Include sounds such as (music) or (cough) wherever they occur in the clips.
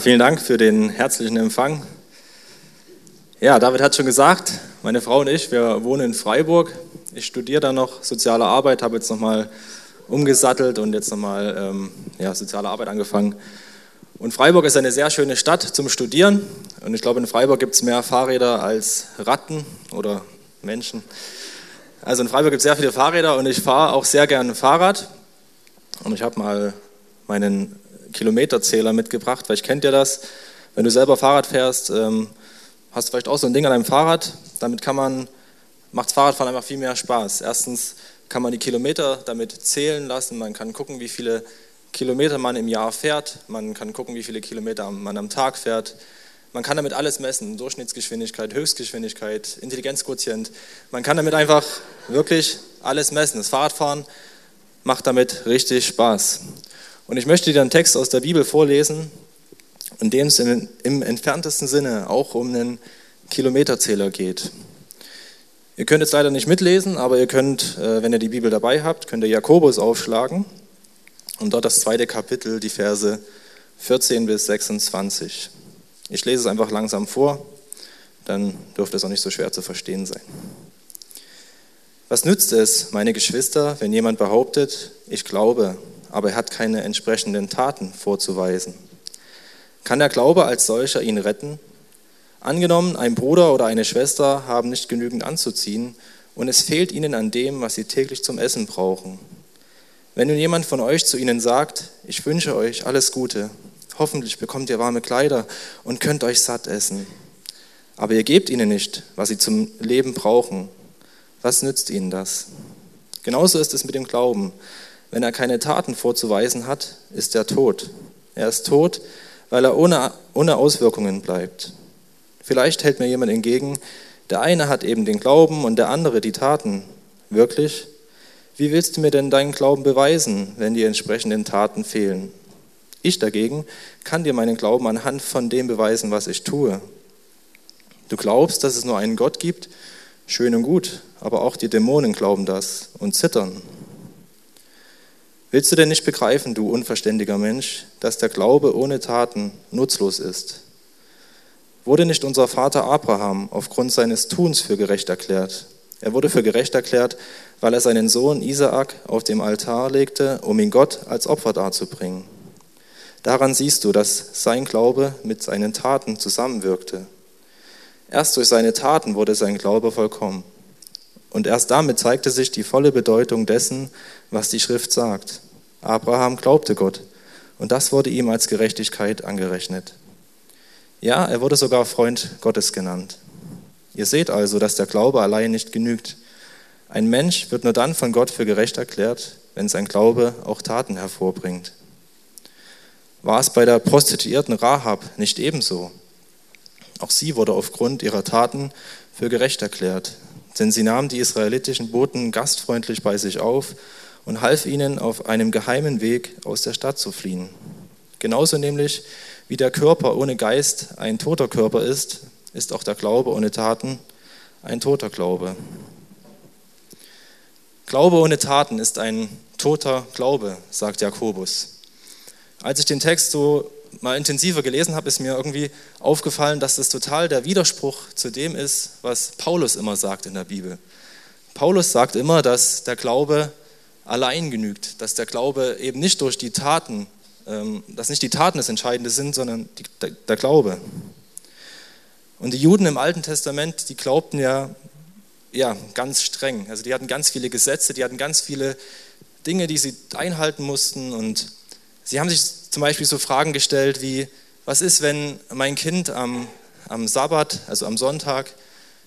Vielen Dank für den herzlichen Empfang. Ja, David hat schon gesagt, meine Frau und ich, wir wohnen in Freiburg. Ich studiere da noch soziale Arbeit, habe jetzt nochmal umgesattelt und jetzt nochmal ähm, ja, soziale Arbeit angefangen. Und Freiburg ist eine sehr schöne Stadt zum Studieren. Und ich glaube, in Freiburg gibt es mehr Fahrräder als Ratten oder Menschen. Also in Freiburg gibt es sehr viele Fahrräder und ich fahre auch sehr gerne Fahrrad. Und ich habe mal meinen Kilometerzähler mitgebracht, weil ich kennt ja das. Wenn du selber Fahrrad fährst, ähm, hast du vielleicht auch so ein Ding an deinem Fahrrad. Damit kann man, macht Fahrradfahren einfach viel mehr Spaß. Erstens kann man die Kilometer damit zählen lassen. Man kann gucken, wie viele Kilometer man im Jahr fährt. Man kann gucken, wie viele Kilometer man am Tag fährt. Man kann damit alles messen, Durchschnittsgeschwindigkeit, Höchstgeschwindigkeit, Intelligenzquotient. Man kann damit einfach wirklich alles messen. Das Fahrradfahren macht damit richtig Spaß. Und ich möchte dir einen Text aus der Bibel vorlesen, in dem es im, im entferntesten Sinne auch um einen Kilometerzähler geht. Ihr könnt jetzt leider nicht mitlesen, aber ihr könnt, äh, wenn ihr die Bibel dabei habt, könnt ihr Jakobus aufschlagen und dort das zweite Kapitel, die Verse 14 bis 26. Ich lese es einfach langsam vor, dann dürfte es auch nicht so schwer zu verstehen sein. Was nützt es, meine Geschwister, wenn jemand behauptet, ich glaube, aber er hat keine entsprechenden Taten vorzuweisen? Kann der Glaube als solcher ihn retten? Angenommen, ein Bruder oder eine Schwester haben nicht genügend anzuziehen und es fehlt ihnen an dem, was sie täglich zum Essen brauchen. Wenn nun jemand von euch zu ihnen sagt, ich wünsche euch alles Gute, hoffentlich bekommt ihr warme Kleider und könnt euch satt essen, aber ihr gebt ihnen nicht, was sie zum Leben brauchen, was nützt ihnen das? Genauso ist es mit dem Glauben. Wenn er keine Taten vorzuweisen hat, ist er tot. Er ist tot, weil er ohne, ohne Auswirkungen bleibt. Vielleicht hält mir jemand entgegen, der eine hat eben den Glauben und der andere die Taten. Wirklich? Wie willst du mir denn deinen Glauben beweisen, wenn die entsprechenden Taten fehlen? Ich dagegen kann dir meinen Glauben anhand von dem beweisen, was ich tue. Du glaubst, dass es nur einen Gott gibt? Schön und gut, aber auch die Dämonen glauben das und zittern. Willst du denn nicht begreifen, du unverständiger Mensch, dass der Glaube ohne Taten nutzlos ist? Wurde nicht unser Vater Abraham aufgrund seines Tuns für gerecht erklärt? Er wurde für gerecht erklärt, weil er seinen Sohn Isaak auf dem Altar legte, um ihn Gott als Opfer darzubringen. Daran siehst du, dass sein Glaube mit seinen Taten zusammenwirkte. Erst durch seine Taten wurde sein Glaube vollkommen. Und erst damit zeigte sich die volle Bedeutung dessen, was die Schrift sagt. Abraham glaubte Gott und das wurde ihm als Gerechtigkeit angerechnet. Ja, er wurde sogar Freund Gottes genannt. Ihr seht also, dass der Glaube allein nicht genügt. Ein Mensch wird nur dann von Gott für gerecht erklärt, wenn sein Glaube auch Taten hervorbringt. War es bei der Prostituierten Rahab nicht ebenso? Auch sie wurde aufgrund ihrer Taten für gerecht erklärt denn sie nahm die israelitischen Boten gastfreundlich bei sich auf und half ihnen auf einem geheimen Weg aus der Stadt zu fliehen. Genauso nämlich wie der Körper ohne Geist ein toter Körper ist, ist auch der Glaube ohne Taten ein toter Glaube. Glaube ohne Taten ist ein toter Glaube, sagt Jakobus. Als ich den Text so mal intensiver gelesen habe, ist mir irgendwie aufgefallen, dass das total der Widerspruch zu dem ist, was Paulus immer sagt in der Bibel. Paulus sagt immer, dass der Glaube allein genügt, dass der Glaube eben nicht durch die Taten, ähm, dass nicht die Taten das Entscheidende sind, sondern der Glaube. Und die Juden im Alten Testament, die glaubten ja, ja ganz streng. Also die hatten ganz viele Gesetze, die hatten ganz viele Dinge, die sie einhalten mussten und sie haben sich zum Beispiel so Fragen gestellt wie, was ist, wenn mein Kind am, am Sabbat, also am Sonntag,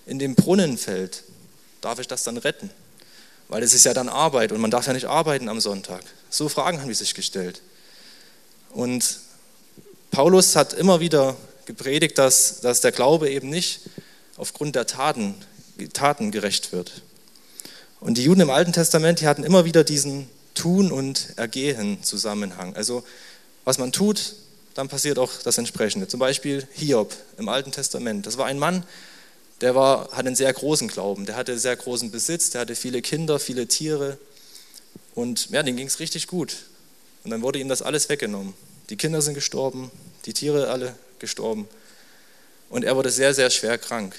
in den Brunnen fällt? Darf ich das dann retten? Weil es ist ja dann Arbeit und man darf ja nicht arbeiten am Sonntag. So Fragen haben die sich gestellt. Und Paulus hat immer wieder gepredigt, dass, dass der Glaube eben nicht aufgrund der Taten, Taten gerecht wird. Und die Juden im Alten Testament, die hatten immer wieder diesen Tun und Ergehen Zusammenhang. Also was man tut, dann passiert auch das Entsprechende. Zum Beispiel Hiob im Alten Testament. Das war ein Mann, der war, hatte einen sehr großen Glauben, der hatte sehr großen Besitz, der hatte viele Kinder, viele Tiere und ja, dem ging es richtig gut. Und dann wurde ihm das alles weggenommen. Die Kinder sind gestorben, die Tiere alle gestorben. Und er wurde sehr, sehr schwer krank.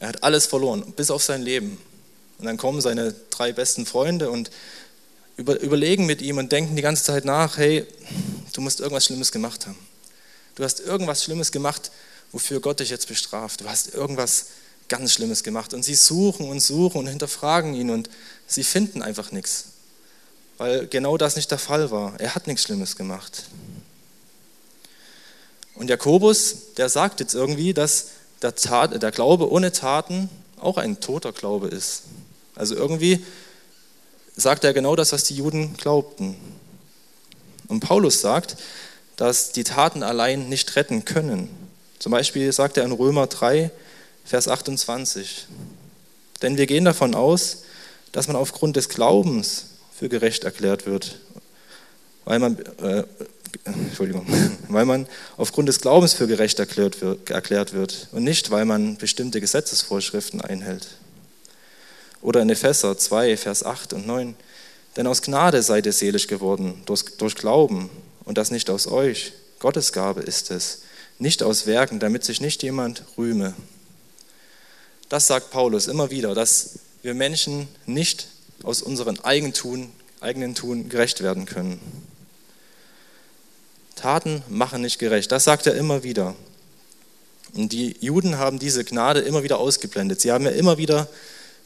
Er hat alles verloren, bis auf sein Leben. Und dann kommen seine drei besten Freunde und über, überlegen mit ihm und denken die ganze Zeit nach, hey, du musst irgendwas Schlimmes gemacht haben. Du hast irgendwas Schlimmes gemacht, wofür Gott dich jetzt bestraft. Du hast irgendwas ganz Schlimmes gemacht. Und sie suchen und suchen und hinterfragen ihn und sie finden einfach nichts. Weil genau das nicht der Fall war. Er hat nichts Schlimmes gemacht. Und Jakobus, der sagt jetzt irgendwie, dass der, Tat, der Glaube ohne Taten auch ein toter Glaube ist. Also irgendwie sagt er genau das, was die Juden glaubten. Und Paulus sagt, dass die Taten allein nicht retten können. Zum Beispiel sagt er in Römer 3, Vers 28, denn wir gehen davon aus, dass man aufgrund des Glaubens für gerecht erklärt wird, weil man, äh, Entschuldigung, (laughs) weil man aufgrund des Glaubens für gerecht erklärt wird, erklärt wird und nicht, weil man bestimmte Gesetzesvorschriften einhält. Oder in Epheser 2, Vers 8 und 9, denn aus Gnade seid ihr selig geworden, durch, durch Glauben, und das nicht aus euch. Gottes Gabe ist es, nicht aus Werken, damit sich nicht jemand rühme. Das sagt Paulus immer wieder, dass wir Menschen nicht aus unserem Eigentun, eigenen Tun gerecht werden können. Taten machen nicht gerecht. Das sagt er immer wieder. Und die Juden haben diese Gnade immer wieder ausgeblendet. Sie haben ja immer wieder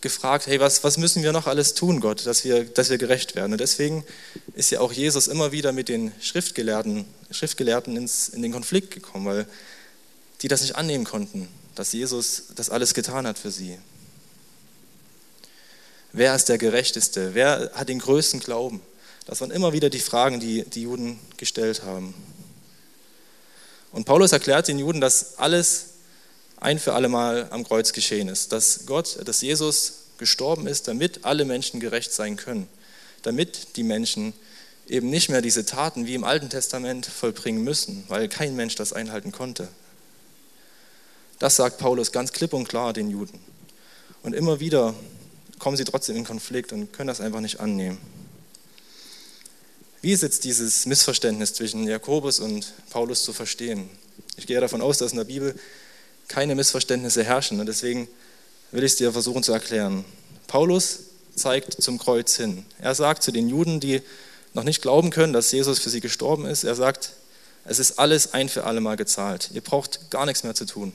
gefragt, hey, was, was müssen wir noch alles tun, Gott, dass wir, dass wir gerecht werden? Und deswegen ist ja auch Jesus immer wieder mit den Schriftgelehrten, Schriftgelehrten ins, in den Konflikt gekommen, weil die das nicht annehmen konnten, dass Jesus das alles getan hat für sie. Wer ist der Gerechteste? Wer hat den größten Glauben? Das waren immer wieder die Fragen, die die Juden gestellt haben. Und Paulus erklärt den Juden, dass alles ein für alle Mal am Kreuz geschehen ist. Dass Gott, dass Jesus gestorben ist, damit alle Menschen gerecht sein können. Damit die Menschen eben nicht mehr diese Taten wie im Alten Testament vollbringen müssen, weil kein Mensch das einhalten konnte. Das sagt Paulus ganz klipp und klar den Juden. Und immer wieder kommen sie trotzdem in Konflikt und können das einfach nicht annehmen. Wie ist jetzt dieses Missverständnis zwischen Jakobus und Paulus zu verstehen? Ich gehe davon aus, dass in der Bibel keine Missverständnisse herrschen. Und deswegen will ich es dir versuchen zu erklären. Paulus zeigt zum Kreuz hin. Er sagt zu den Juden, die noch nicht glauben können, dass Jesus für sie gestorben ist, er sagt, es ist alles ein für alle Mal gezahlt. Ihr braucht gar nichts mehr zu tun.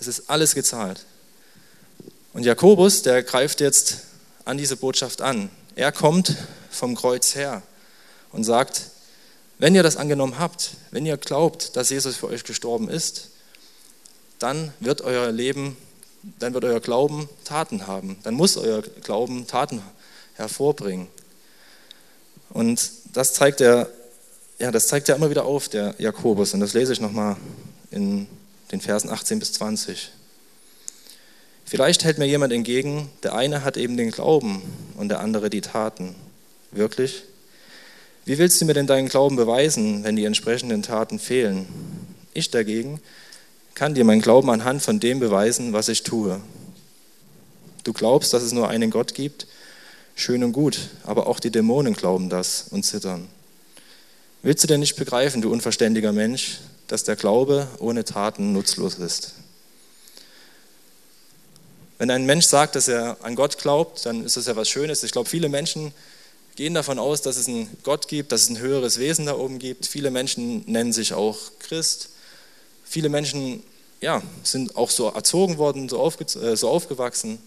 Es ist alles gezahlt. Und Jakobus, der greift jetzt an diese Botschaft an. Er kommt vom Kreuz her und sagt, wenn ihr das angenommen habt, wenn ihr glaubt, dass Jesus für euch gestorben ist, dann wird euer Leben, dann wird euer Glauben Taten haben. Dann muss euer Glauben Taten hervorbringen. Und das zeigt er, ja, das zeigt er immer wieder auf, der Jakobus. Und das lese ich nochmal in den Versen 18 bis 20. Vielleicht hält mir jemand entgegen, der eine hat eben den Glauben und der andere die Taten. Wirklich? Wie willst du mir denn deinen Glauben beweisen, wenn die entsprechenden Taten fehlen? Ich dagegen kann dir mein Glauben anhand von dem beweisen, was ich tue. Du glaubst, dass es nur einen Gott gibt? Schön und gut, aber auch die Dämonen glauben das und zittern. Willst du denn nicht begreifen, du unverständiger Mensch, dass der Glaube ohne Taten nutzlos ist? Wenn ein Mensch sagt, dass er an Gott glaubt, dann ist das ja was Schönes. Ich glaube, viele Menschen gehen davon aus, dass es einen Gott gibt, dass es ein höheres Wesen da oben gibt. Viele Menschen nennen sich auch Christ. Viele Menschen ja, sind auch so erzogen worden, so, aufge, äh, so aufgewachsen.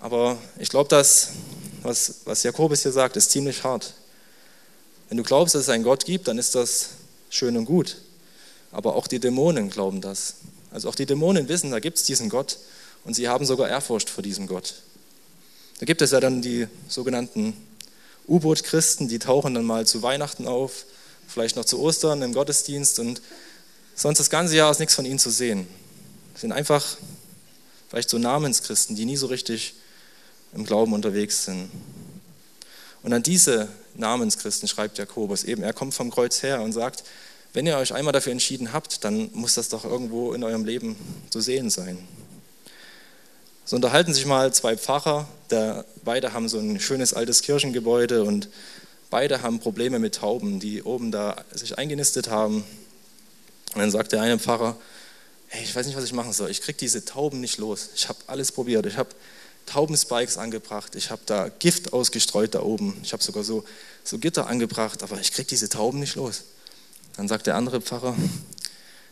Aber ich glaube, das, was, was Jakobus hier sagt, ist ziemlich hart. Wenn du glaubst, dass es einen Gott gibt, dann ist das schön und gut. Aber auch die Dämonen glauben das. Also auch die Dämonen wissen, da gibt es diesen Gott und sie haben sogar Ehrfurcht vor diesem Gott. Da gibt es ja dann die sogenannten U-Boot-Christen, die tauchen dann mal zu Weihnachten auf, vielleicht noch zu Ostern im Gottesdienst und sonst das ganze Jahr ist nichts von ihnen zu sehen. Das sind einfach vielleicht so Namenschristen, die nie so richtig im Glauben unterwegs sind. Und an diese Namenschristen schreibt Jakobus eben, er kommt vom Kreuz her und sagt, wenn ihr euch einmal dafür entschieden habt, dann muss das doch irgendwo in eurem Leben zu sehen sein. So unterhalten sich mal zwei Pfarrer, der, beide haben so ein schönes altes Kirchengebäude und beide haben Probleme mit Tauben, die oben da sich eingenistet haben. Und dann sagt der eine Pfarrer, hey, ich weiß nicht, was ich machen soll. Ich kriege diese Tauben nicht los. Ich habe alles probiert. Ich habe Taubenspikes angebracht. Ich habe da Gift ausgestreut da oben. Ich habe sogar so, so Gitter angebracht, aber ich kriege diese Tauben nicht los. Dann sagt der andere Pfarrer,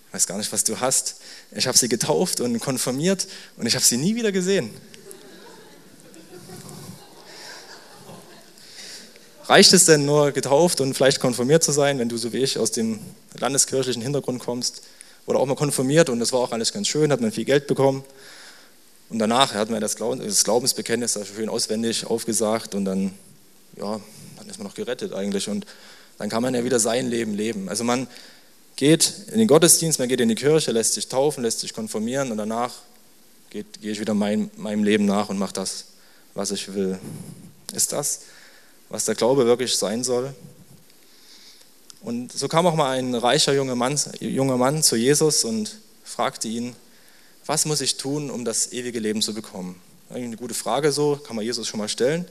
ich weiß gar nicht, was du hast. Ich habe sie getauft und konfirmiert und ich habe sie nie wieder gesehen. Reicht es denn nur getauft und vielleicht konfirmiert zu sein, wenn du so wie ich aus dem landeskirchlichen Hintergrund kommst? Oder auch mal konfirmiert und das war auch alles ganz schön, hat man viel Geld bekommen. Und danach hat man das, Glaubensbekenntnis das schön auswendig aufgesagt und dann, ja, dann ist man noch gerettet eigentlich. Und dann kann man ja wieder sein Leben leben. Also man geht in den Gottesdienst, man geht in die Kirche, lässt sich taufen, lässt sich konfirmieren und danach geht, gehe ich wieder mein, meinem Leben nach und mache das, was ich will. Ist das, was der Glaube wirklich sein soll? Und so kam auch mal ein reicher junger Mann, junger Mann zu Jesus und fragte ihn, was muss ich tun, um das ewige Leben zu bekommen? Eine gute Frage so, kann man Jesus schon mal stellen.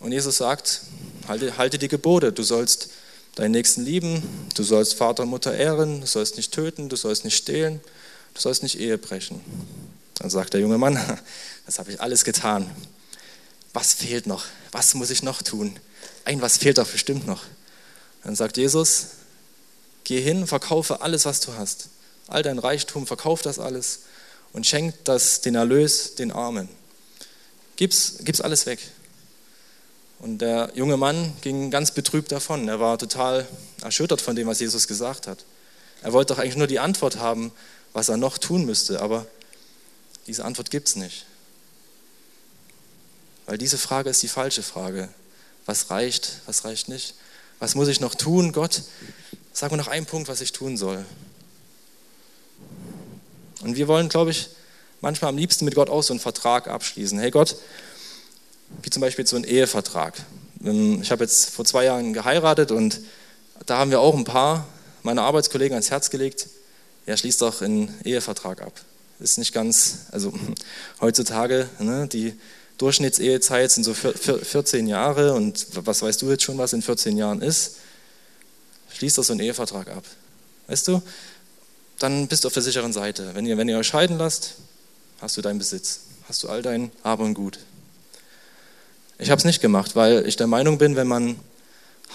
Und Jesus sagt, halte, halte die Gebote, du sollst deinen Nächsten lieben, du sollst Vater und Mutter ehren, du sollst nicht töten, du sollst nicht stehlen, du sollst nicht Ehe brechen. Dann sagt der junge Mann, (laughs) das habe ich alles getan. Was fehlt noch? Was muss ich noch tun? Ein was fehlt doch bestimmt noch. Dann sagt Jesus, geh hin, verkaufe alles, was du hast. All dein Reichtum, verkauf das alles und schenk das, den Erlös den Armen. Gib's, gib's alles weg. Und der junge Mann ging ganz betrübt davon. Er war total erschüttert von dem, was Jesus gesagt hat. Er wollte doch eigentlich nur die Antwort haben, was er noch tun müsste, aber diese Antwort gibt es nicht. Weil diese Frage ist die falsche Frage. Was reicht, was reicht nicht? Was muss ich noch tun? Gott, sag mir noch einen Punkt, was ich tun soll. Und wir wollen, glaube ich, manchmal am liebsten mit Gott auch so einen Vertrag abschließen. Hey Gott, wie zum Beispiel so ein Ehevertrag. Ähm, ich habe jetzt vor zwei Jahren geheiratet und da haben wir auch ein paar meiner Arbeitskollegen ans Herz gelegt, ja, schließt doch einen Ehevertrag ab. Ist nicht ganz, also (laughs) heutzutage, ne, die Durchschnittsehezeit sind so 14 Jahre und was weißt du jetzt schon, was in 14 Jahren ist? Schließt doch so einen Ehevertrag ab. Weißt du? Dann bist du auf der sicheren Seite. Wenn ihr, wenn ihr euch scheiden lasst, hast du deinen Besitz, hast du all dein Hab und Gut. Ich habe es nicht gemacht, weil ich der Meinung bin, wenn man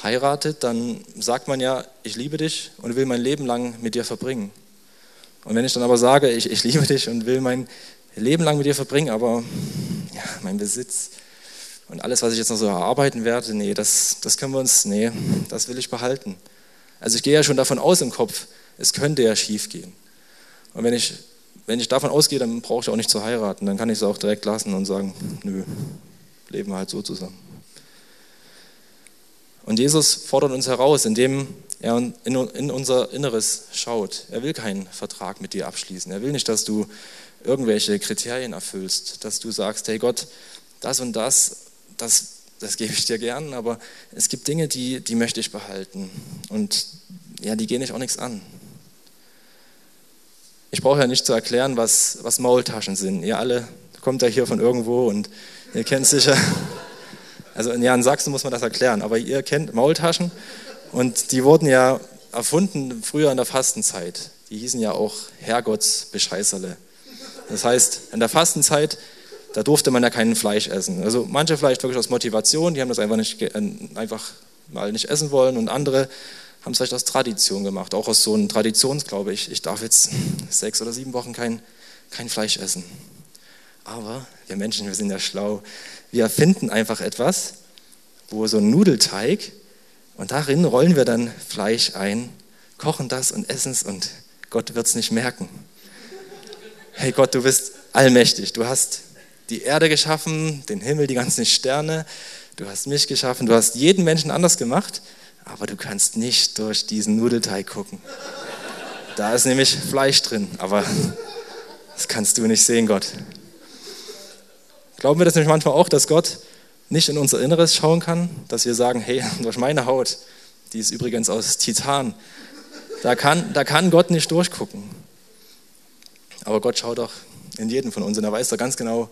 heiratet, dann sagt man ja, ich liebe dich und will mein Leben lang mit dir verbringen. Und wenn ich dann aber sage, ich, ich liebe dich und will mein Leben lang mit dir verbringen, aber ja, mein Besitz und alles, was ich jetzt noch so erarbeiten werde, nee, das, das können wir uns, nee, das will ich behalten. Also ich gehe ja schon davon aus im Kopf, es könnte ja schief gehen. Und wenn ich, wenn ich davon ausgehe, dann brauche ich auch nicht zu heiraten, dann kann ich es auch direkt lassen und sagen, nö, leben wir halt so zusammen. Und Jesus fordert uns heraus, indem er in unser Inneres schaut. Er will keinen Vertrag mit dir abschließen. Er will nicht, dass du irgendwelche Kriterien erfüllst, dass du sagst, hey Gott, das und das, das, das gebe ich dir gern, aber es gibt Dinge, die, die möchte ich behalten. Und ja, die gehen dich auch nichts an. Ich brauche ja nicht zu erklären, was, was Maultaschen sind. Ihr alle kommt ja hier von irgendwo und Ihr kennt sicher, (laughs) also ja, in Sachsen muss man das erklären, aber ihr kennt Maultaschen und die wurden ja erfunden früher in der Fastenzeit. Die hießen ja auch Herrgottsbescheißerle. Das heißt, in der Fastenzeit, da durfte man ja kein Fleisch essen. Also manche vielleicht wirklich aus Motivation, die haben das einfach, nicht, äh, einfach mal nicht essen wollen und andere haben es vielleicht aus Tradition gemacht, auch aus so einem Traditionsglaube. Ich, ich darf jetzt sechs oder sieben Wochen kein, kein Fleisch essen. Aber wir Menschen, wir sind ja schlau. Wir erfinden einfach etwas, wo so ein Nudelteig und darin rollen wir dann Fleisch ein, kochen das und essen es und Gott wird es nicht merken. Hey Gott, du bist allmächtig. Du hast die Erde geschaffen, den Himmel, die ganzen Sterne. Du hast mich geschaffen. Du hast jeden Menschen anders gemacht, aber du kannst nicht durch diesen Nudelteig gucken. Da ist nämlich Fleisch drin, aber das kannst du nicht sehen, Gott. Glauben wir das nämlich manchmal auch, dass Gott nicht in unser Inneres schauen kann, dass wir sagen, hey, (laughs) durch meine Haut, die ist übrigens aus Titan, da kann, da kann Gott nicht durchgucken. Aber Gott schaut doch in jeden von uns und er weiß doch ganz genau,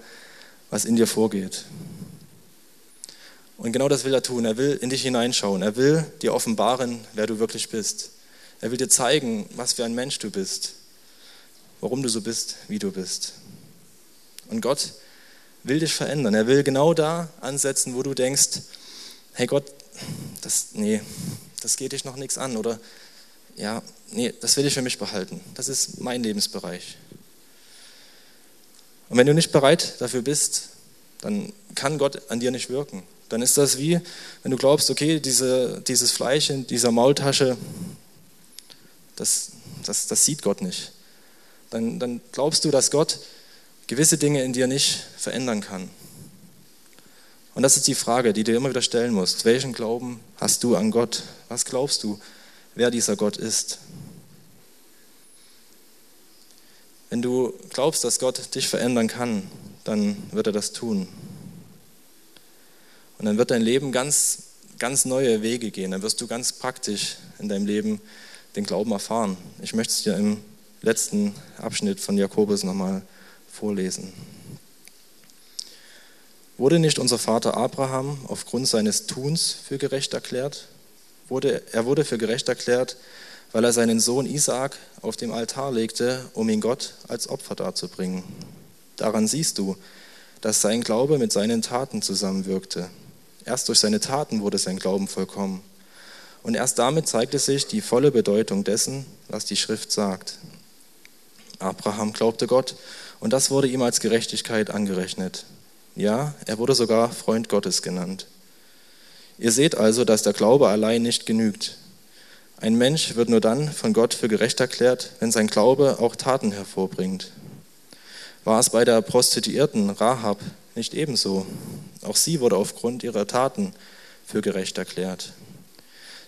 was in dir vorgeht. Und genau das will er tun. Er will in dich hineinschauen. Er will dir offenbaren, wer du wirklich bist. Er will dir zeigen, was für ein Mensch du bist, warum du so bist, wie du bist. Und Gott will dich verändern. Er will genau da ansetzen, wo du denkst, hey Gott, das, nee, das geht dich noch nichts an. Oder ja, nee, das will ich für mich behalten. Das ist mein Lebensbereich. Und wenn du nicht bereit dafür bist, dann kann Gott an dir nicht wirken. Dann ist das wie, wenn du glaubst, okay, diese, dieses Fleisch in dieser Maultasche, das, das, das sieht Gott nicht. Dann, dann glaubst du, dass Gott gewisse Dinge in dir nicht verändern kann. Und das ist die Frage, die du immer wieder stellen musst. Welchen Glauben hast du an Gott? Was glaubst du, wer dieser Gott ist? Wenn du glaubst, dass Gott dich verändern kann, dann wird er das tun. Und dann wird dein Leben ganz, ganz neue Wege gehen. Dann wirst du ganz praktisch in deinem Leben den Glauben erfahren. Ich möchte es dir im letzten Abschnitt von Jakobus nochmal vorlesen. Wurde nicht unser Vater Abraham aufgrund seines Tuns für gerecht erklärt? Wurde, er wurde für gerecht erklärt, weil er seinen Sohn Isaak auf dem Altar legte, um ihn Gott als Opfer darzubringen. Daran siehst du, dass sein Glaube mit seinen Taten zusammenwirkte. Erst durch seine Taten wurde sein Glauben vollkommen. Und erst damit zeigte sich die volle Bedeutung dessen, was die Schrift sagt. Abraham glaubte Gott und das wurde ihm als Gerechtigkeit angerechnet. Ja, er wurde sogar Freund Gottes genannt. Ihr seht also, dass der Glaube allein nicht genügt. Ein Mensch wird nur dann von Gott für gerecht erklärt, wenn sein Glaube auch Taten hervorbringt. War es bei der Prostituierten Rahab nicht ebenso? Auch sie wurde aufgrund ihrer Taten für gerecht erklärt.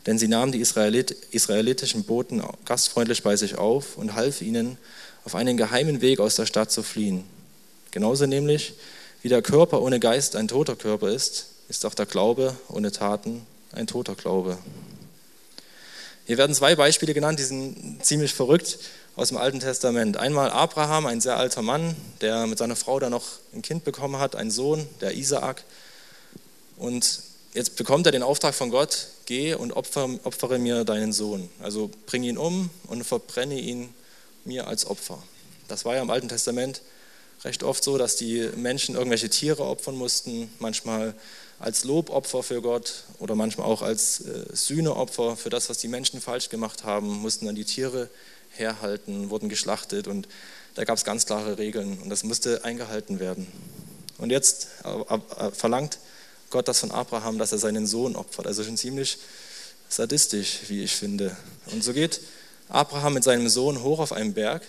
Denn sie nahm die Israelit israelitischen Boten gastfreundlich bei sich auf und half ihnen, auf einen geheimen Weg aus der Stadt zu fliehen. Genauso nämlich, wie der Körper ohne Geist ein toter Körper ist, ist auch der Glaube ohne Taten ein toter Glaube. Hier werden zwei Beispiele genannt, die sind ziemlich verrückt aus dem Alten Testament. Einmal Abraham, ein sehr alter Mann, der mit seiner Frau da noch ein Kind bekommen hat, einen Sohn, der Isaak. Und jetzt bekommt er den Auftrag von Gott, geh und opfere, opfere mir deinen Sohn. Also bring ihn um und verbrenne ihn mir als Opfer. Das war ja im Alten Testament recht oft so, dass die Menschen irgendwelche Tiere opfern mussten, manchmal als Lobopfer für Gott oder manchmal auch als äh, Sühneopfer für das, was die Menschen falsch gemacht haben, mussten dann die Tiere herhalten, wurden geschlachtet und da gab es ganz klare Regeln und das musste eingehalten werden. Und jetzt äh, äh, verlangt Gott das von Abraham, dass er seinen Sohn opfert. Also schon ziemlich sadistisch, wie ich finde. Und so geht Abraham mit seinem Sohn hoch auf einen Berg.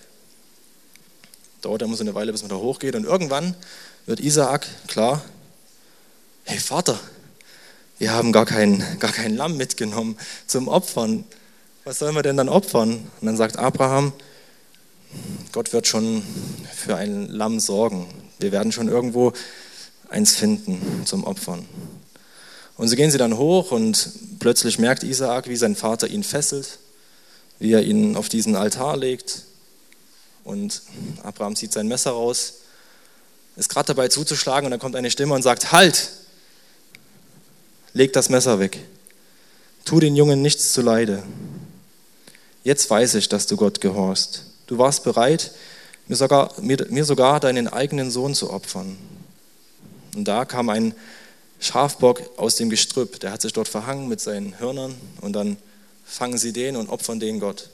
Dauert immer so eine Weile, bis man da hochgeht. Und irgendwann wird Isaak klar, hey Vater, wir haben gar kein, gar kein Lamm mitgenommen zum Opfern. Was sollen wir denn dann opfern? Und dann sagt Abraham, Gott wird schon für ein Lamm sorgen. Wir werden schon irgendwo eins finden zum Opfern. Und so gehen sie dann hoch und plötzlich merkt Isaak, wie sein Vater ihn fesselt, wie er ihn auf diesen Altar legt. Und Abraham zieht sein Messer raus, ist gerade dabei zuzuschlagen und dann kommt eine Stimme und sagt, halt, leg das Messer weg, tu den Jungen nichts zuleide. Jetzt weiß ich, dass du Gott gehorchst. Du warst bereit, mir sogar, mir, mir sogar deinen eigenen Sohn zu opfern. Und da kam ein Schafbock aus dem Gestrüpp, der hat sich dort verhangen mit seinen Hörnern und dann fangen sie den und opfern den Gott.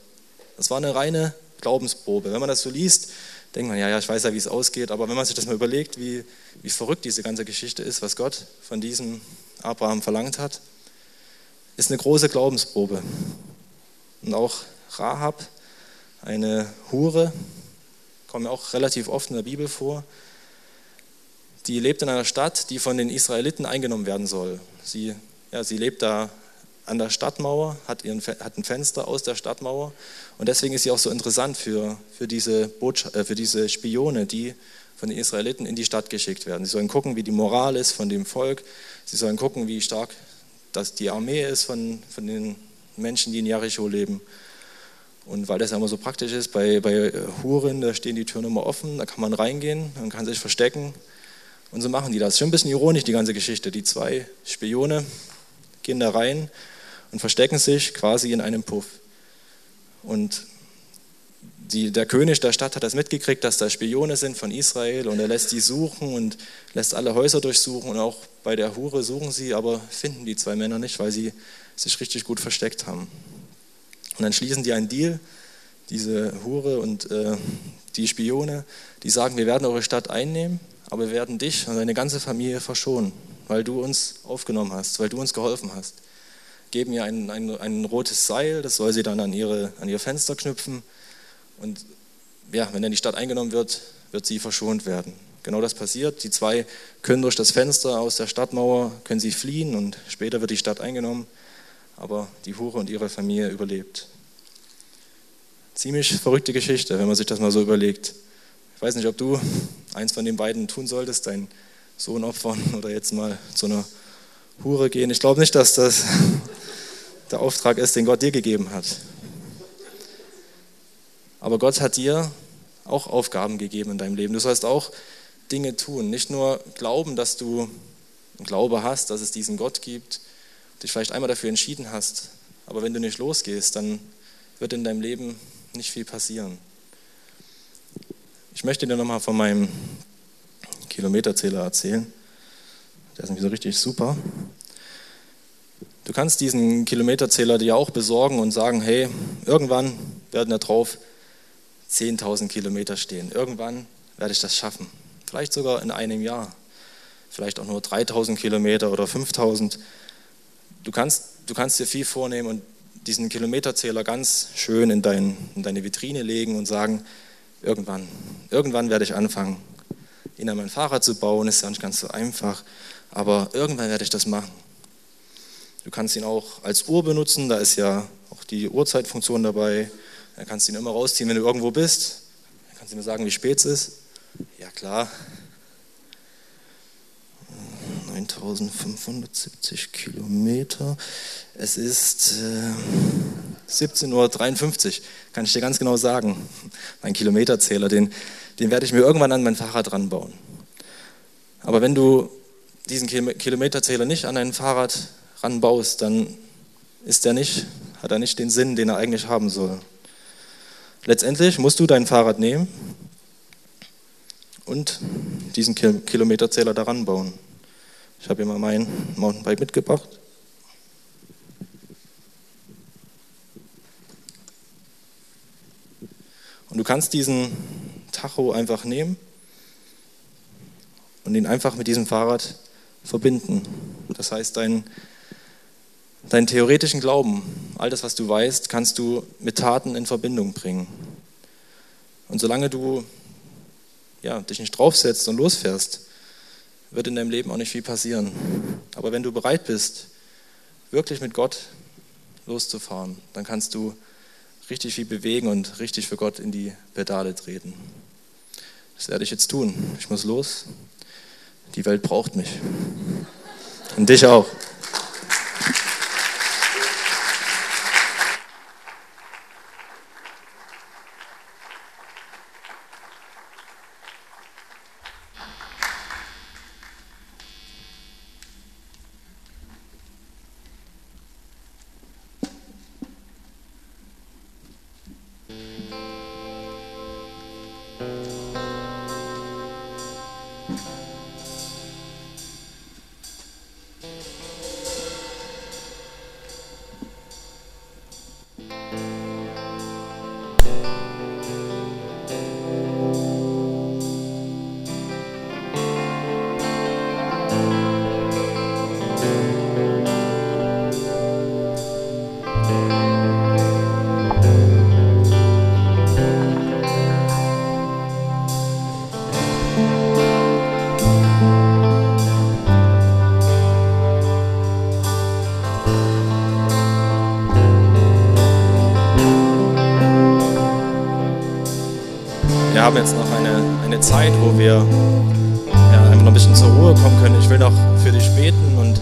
Das war eine reine Glaubensprobe. Wenn man das so liest, denkt man, ja, ja, ich weiß ja, wie es ausgeht, aber wenn man sich das mal überlegt, wie, wie verrückt diese ganze Geschichte ist, was Gott von diesem Abraham verlangt hat, ist eine große Glaubensprobe. Und auch Rahab, eine Hure, kommt ja auch relativ oft in der Bibel vor, die lebt in einer Stadt, die von den Israeliten eingenommen werden soll. Sie, ja, sie lebt da an der Stadtmauer, hat, ihren, hat ein Fenster aus der Stadtmauer und deswegen ist sie auch so interessant für, für, diese, äh, für diese Spione, die von den Israeliten in die Stadt geschickt werden. Sie sollen gucken, wie die Moral ist von dem Volk, sie sollen gucken, wie stark das die Armee ist von, von den Menschen, die in Jericho leben. Und weil das ja immer so praktisch ist, bei, bei Huren, da stehen die Türen immer offen, da kann man reingehen, man kann sich verstecken Und so machen die das. Schon ein bisschen ironisch, die ganze Geschichte. Die zwei Spione gehen da rein und verstecken sich quasi in einem Puff. Und die, der König der Stadt hat das mitgekriegt, dass da Spione sind von Israel und er lässt die suchen und lässt alle Häuser durchsuchen und auch bei der Hure suchen sie, aber finden die zwei Männer nicht, weil sie sich richtig gut versteckt haben. Und dann schließen die einen Deal, diese Hure und äh, die Spione, die sagen, wir werden eure Stadt einnehmen, aber wir werden dich und deine ganze Familie verschonen, weil du uns aufgenommen hast, weil du uns geholfen hast. Geben ihr ein, ein, ein rotes Seil, das soll sie dann an, ihre, an ihr Fenster knüpfen und ja, wenn dann die Stadt eingenommen wird, wird sie verschont werden. Genau das passiert. Die zwei können durch das Fenster aus der Stadtmauer, können sie fliehen und später wird die Stadt eingenommen, aber die Hure und ihre Familie überlebt. Ziemlich verrückte Geschichte, wenn man sich das mal so überlegt. Ich weiß nicht, ob du eins von den beiden tun solltest, deinen Sohn opfern oder jetzt mal zu einer Hure gehen. Ich glaube nicht, dass das der Auftrag ist, den Gott dir gegeben hat. Aber Gott hat dir auch Aufgaben gegeben in deinem Leben. Du sollst auch Dinge tun. Nicht nur glauben, dass du einen Glaube hast, dass es diesen Gott gibt, dich vielleicht einmal dafür entschieden hast. Aber wenn du nicht losgehst, dann wird in deinem Leben nicht viel passieren. Ich möchte dir nochmal von meinem Kilometerzähler erzählen. Der ist nämlich so richtig super. Du kannst diesen Kilometerzähler dir auch besorgen und sagen, hey, irgendwann werden da drauf 10.000 Kilometer stehen. Irgendwann werde ich das schaffen. Vielleicht sogar in einem Jahr. Vielleicht auch nur 3.000 Kilometer oder 5.000. Du kannst, du kannst dir viel vornehmen und diesen Kilometerzähler ganz schön in, dein, in deine Vitrine legen und sagen, irgendwann, irgendwann werde ich anfangen, ihn an mein Fahrrad zu bauen. Ist ja nicht ganz so einfach, aber irgendwann werde ich das machen. Du kannst ihn auch als Uhr benutzen, da ist ja auch die Uhrzeitfunktion dabei. Dann kannst du ihn immer rausziehen, wenn du irgendwo bist. Dann kannst du mir sagen, wie spät es ist. Ja, klar. 9570 Kilometer. Es ist äh, 17.53 Uhr, kann ich dir ganz genau sagen. Mein Kilometerzähler, den, den werde ich mir irgendwann an mein Fahrrad ranbauen. Aber wenn du diesen Kilometerzähler nicht an dein Fahrrad ranbaust, dann ist der nicht, hat er nicht den Sinn, den er eigentlich haben soll. Letztendlich musst du dein Fahrrad nehmen und diesen Kilometerzähler daran bauen. Ich habe hier mal mein Mountainbike mitgebracht. Und du kannst diesen Tacho einfach nehmen und ihn einfach mit diesem Fahrrad verbinden. Das heißt, dein Deinen theoretischen Glauben, all das, was du weißt, kannst du mit Taten in Verbindung bringen. Und solange du ja, dich nicht draufsetzt und losfährst, wird in deinem Leben auch nicht viel passieren. Aber wenn du bereit bist, wirklich mit Gott loszufahren, dann kannst du richtig viel bewegen und richtig für Gott in die Pedale treten. Das werde ich jetzt tun. Ich muss los. Die Welt braucht mich. Und dich auch. Haben jetzt noch eine, eine Zeit, wo wir ja, einfach noch ein bisschen zur Ruhe kommen können. Ich will noch für dich beten und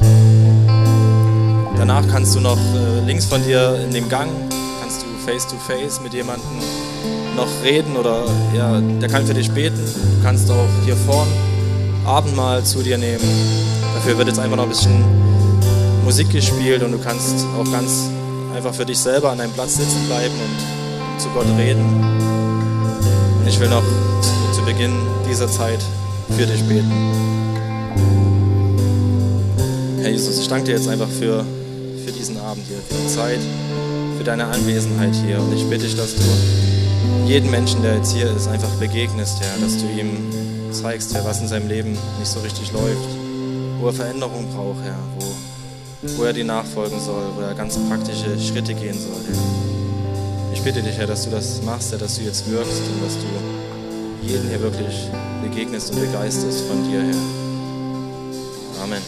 danach kannst du noch äh, links von dir in dem Gang, kannst du face to face mit jemandem noch reden oder ja, der kann für dich beten. Du kannst auch hier vorn Abendmahl zu dir nehmen. Dafür wird jetzt einfach noch ein bisschen Musik gespielt und du kannst auch ganz einfach für dich selber an deinem Platz sitzen bleiben und zu Gott reden. Ich will noch zu Beginn dieser Zeit für dich beten. Herr Jesus, ich danke dir jetzt einfach für, für diesen Abend hier, für die Zeit, für deine Anwesenheit hier. Und ich bitte dich, dass du jeden Menschen, der jetzt hier ist, einfach begegnest, Herr, dass du ihm zeigst, Herr, was in seinem Leben nicht so richtig läuft, wo er Veränderung braucht, Herr, wo, wo er dir nachfolgen soll, wo er ganz praktische Schritte gehen soll, Herr. Ich bitte dich, Herr, dass du das machst, Herr, dass du jetzt wirkst und dass du jeden hier wirklich begegnest und begeisterst von dir, Herr. Amen.